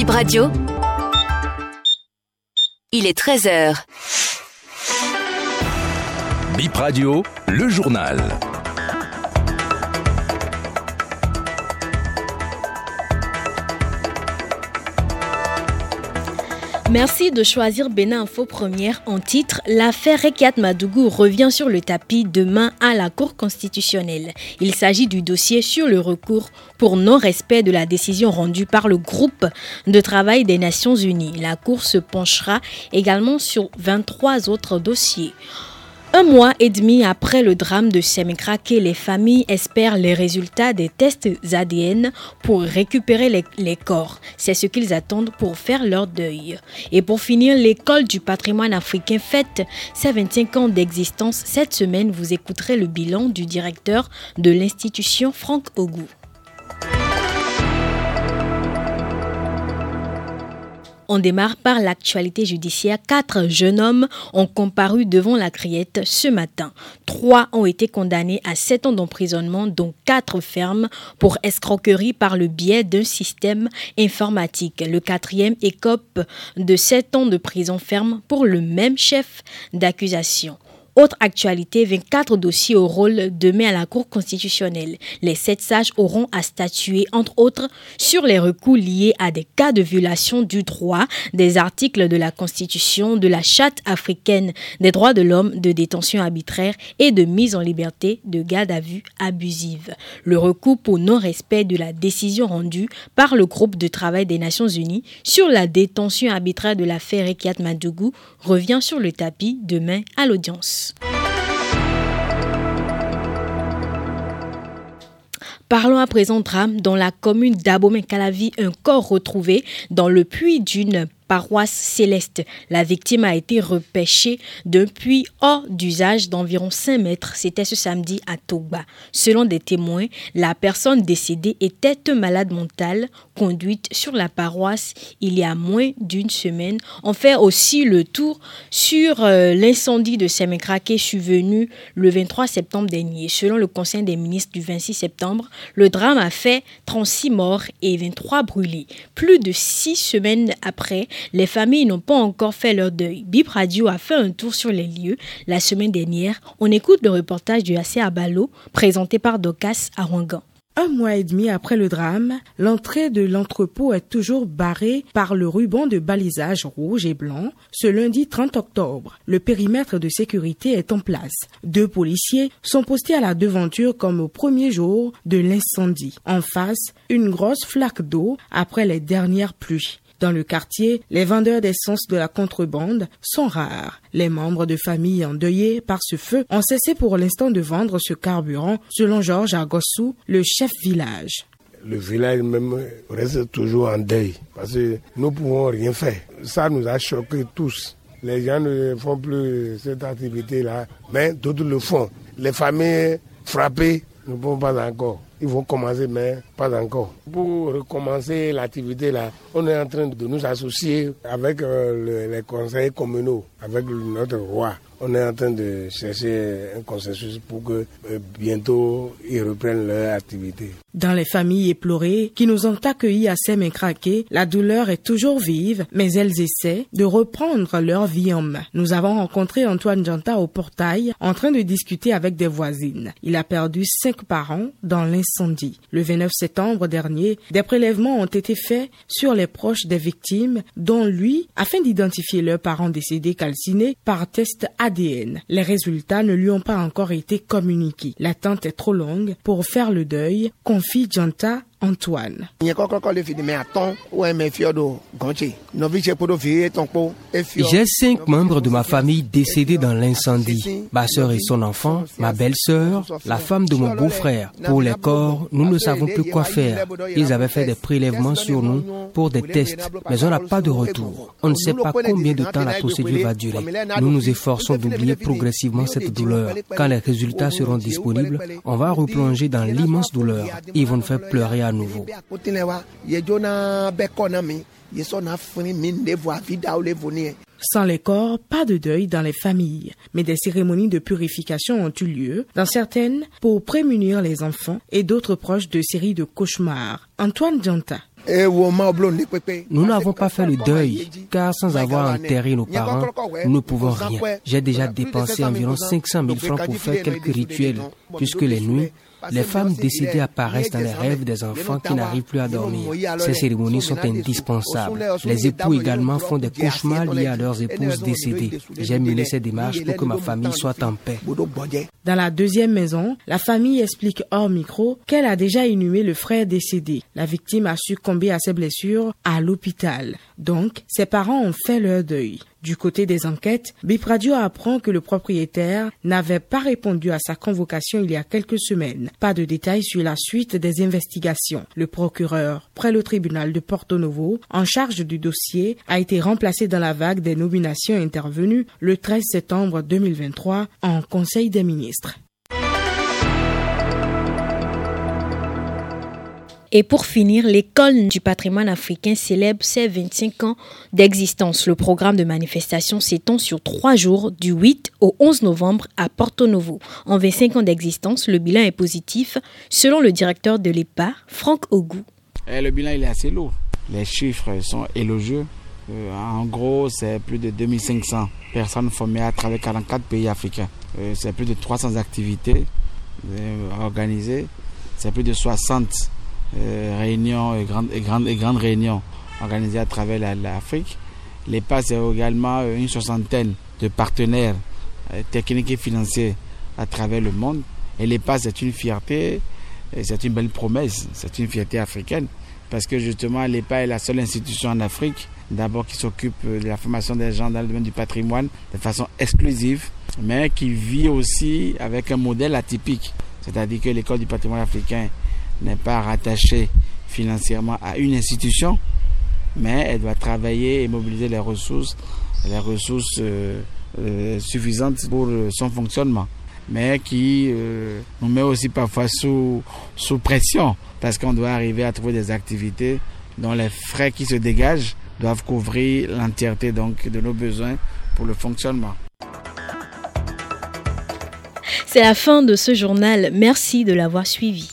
Bip Radio. Il est 13h. Bip Radio, le journal. Merci de choisir Bénin Info Première en titre. L'affaire Rekiat Madougou revient sur le tapis demain à la Cour constitutionnelle. Il s'agit du dossier sur le recours pour non-respect de la décision rendue par le groupe de travail des Nations Unies. La Cour se penchera également sur 23 autres dossiers. Un mois et demi après le drame de Semikrake, les familles espèrent les résultats des tests ADN pour récupérer les, corps. C'est ce qu'ils attendent pour faire leur deuil. Et pour finir, l'école du patrimoine africain fête ses 25 ans d'existence. Cette semaine, vous écouterez le bilan du directeur de l'institution Franck Ogou. On démarre par l'actualité judiciaire. Quatre jeunes hommes ont comparu devant la criette ce matin. Trois ont été condamnés à sept ans d'emprisonnement, dont quatre fermes pour escroquerie par le biais d'un système informatique. Le quatrième écope de sept ans de prison ferme pour le même chef d'accusation. Autre actualité, 24 dossiers au rôle demain à la Cour constitutionnelle. Les sept sages auront à statuer, entre autres, sur les recours liés à des cas de violation du droit, des articles de la Constitution, de la Charte africaine des droits de l'homme, de détention arbitraire et de mise en liberté de garde à vue abusive. Le recours pour non-respect de la décision rendue par le groupe de travail des Nations Unies sur la détention arbitraire de l'affaire Rekiat Madougou revient sur le tapis demain à l'audience. Parlons à présent drame dans la commune d'Abomey-Calavi, un corps retrouvé dans le puits d'une paroisse céleste. La victime a été repêchée d'un puits hors d'usage d'environ 5 mètres. C'était ce samedi à Togba. Selon des témoins, la personne décédée était malade mentale conduite sur la paroisse il y a moins d'une semaine. On fait aussi le tour sur euh, l'incendie de Semekrake survenu le 23 septembre dernier. Selon le Conseil des ministres du 26 septembre, le drame a fait 36 morts et 23 brûlés. Plus de six semaines après, les familles n'ont pas encore fait leur deuil. Bip Radio a fait un tour sur les lieux la semaine dernière. On écoute le reportage du AC Abalo présenté par Docas à Ouangan. Un mois et demi après le drame, l'entrée de l'entrepôt est toujours barrée par le ruban de balisage rouge et blanc ce lundi 30 octobre. Le périmètre de sécurité est en place. Deux policiers sont postés à la devanture comme au premier jour de l'incendie. En face, une grosse flaque d'eau après les dernières pluies. Dans le quartier, les vendeurs d'essence de la contrebande sont rares. Les membres de familles endeuillés par ce feu ont cessé pour l'instant de vendre ce carburant, selon Georges Agossou, le chef village. Le village même reste toujours en deuil parce que nous ne pouvons rien faire. Ça nous a choqués tous. Les gens ne font plus cette activité-là, mais d'autres le font. Les familles frappées ne vont pas encore. Ils vont commencer, mais encore. Pour recommencer l'activité là, on est en train de nous associer avec euh, les conseils communaux, avec notre roi on est en train de chercher un consensus pour que euh, bientôt ils reprennent leur activité. Dans les familles éplorées qui nous ont accueillis à Semekrake, la douleur est toujours vive, mais elles essaient de reprendre leur vie en main. Nous avons rencontré Antoine Janta au portail en train de discuter avec des voisines. Il a perdu cinq parents dans l'incendie. Le 29 septembre dernier, des prélèvements ont été faits sur les proches des victimes, dont lui, afin d'identifier leurs parents décédés calcinés par test ADN. Les résultats ne lui ont pas encore été communiqués. L'attente est trop longue pour faire le deuil, confie Janta Antoine. J'ai cinq membres de ma famille décédés dans l'incendie. Ma soeur et son enfant, ma belle-sœur, la femme de mon beau-frère. Pour les corps, nous ne savons plus quoi faire. Ils avaient fait des prélèvements sur nous pour des tests, mais on n'a pas de retour. On ne sait pas combien de temps la procédure va durer. Nous nous efforçons d'oublier progressivement cette douleur. Quand les résultats seront disponibles, on va replonger dans l'immense douleur. Ils vont nous faire pleurer à nouveau. Sans les corps, pas de deuil dans les familles, mais des cérémonies de purification ont eu lieu, dans certaines pour prémunir les enfants et d'autres proches de séries de cauchemars. Antoine Dianta. Nous n'avons pas fait le deuil, car sans avoir enterré nos parents, nous ne pouvons rien. J'ai déjà dépensé environ 500 000 francs pour faire quelques rituels, puisque les nuits, les femmes décédées apparaissent dans les rêves des enfants qui n'arrivent plus à dormir. Ces cérémonies sont indispensables. Les époux également font des cauchemars liés à leurs épouses décédées. J'ai mené ces démarches pour que ma famille soit en paix. Dans la deuxième maison, la famille explique hors micro qu'elle a déjà inhumé le frère décédé. La victime a succombé à ses blessures à l'hôpital. Donc, ses parents ont fait leur deuil. Du côté des enquêtes, Bip Radio apprend que le propriétaire n'avait pas répondu à sa convocation il y a quelques semaines. Pas de détails sur la suite des investigations. Le procureur, près le tribunal de Porto Novo, en charge du dossier, a été remplacé dans la vague des nominations intervenues le 13 septembre 2023 en Conseil des ministres. Et pour finir, l'école du patrimoine africain célèbre ses 25 ans d'existence. Le programme de manifestation s'étend sur trois jours, du 8 au 11 novembre à Porto Novo. En 25 ans d'existence, le bilan est positif, selon le directeur de l'EPA, Franck Ogou. Eh, le bilan il est assez lourd. Les chiffres sont élogieux. Euh, en gros, c'est plus de 2500 personnes formées à travers 44 pays africains. Euh, c'est plus de 300 activités euh, organisées. C'est plus de 60 euh, réunions et grandes, et, grandes, réunions organisées à travers l'Afrique. L'EPA, c'est également euh, une soixantaine de partenaires euh, techniques et financiers à travers le monde. Et l'EPA, c'est une fierté, c'est une belle promesse, c'est une fierté africaine. Parce que justement, l'EPA est la seule institution en Afrique, d'abord qui s'occupe de la formation des gens dans le domaine du patrimoine de façon exclusive, mais qui vit aussi avec un modèle atypique. C'est-à-dire que l'école du patrimoine africain n'est pas rattachée financièrement à une institution, mais elle doit travailler et mobiliser les ressources, les ressources euh, euh, suffisantes pour euh, son fonctionnement, mais qui nous met aussi parfois sous, sous pression, parce qu'on doit arriver à trouver des activités dont les frais qui se dégagent doivent couvrir l'entièreté donc de nos besoins pour le fonctionnement. C'est la fin de ce journal. Merci de l'avoir suivi.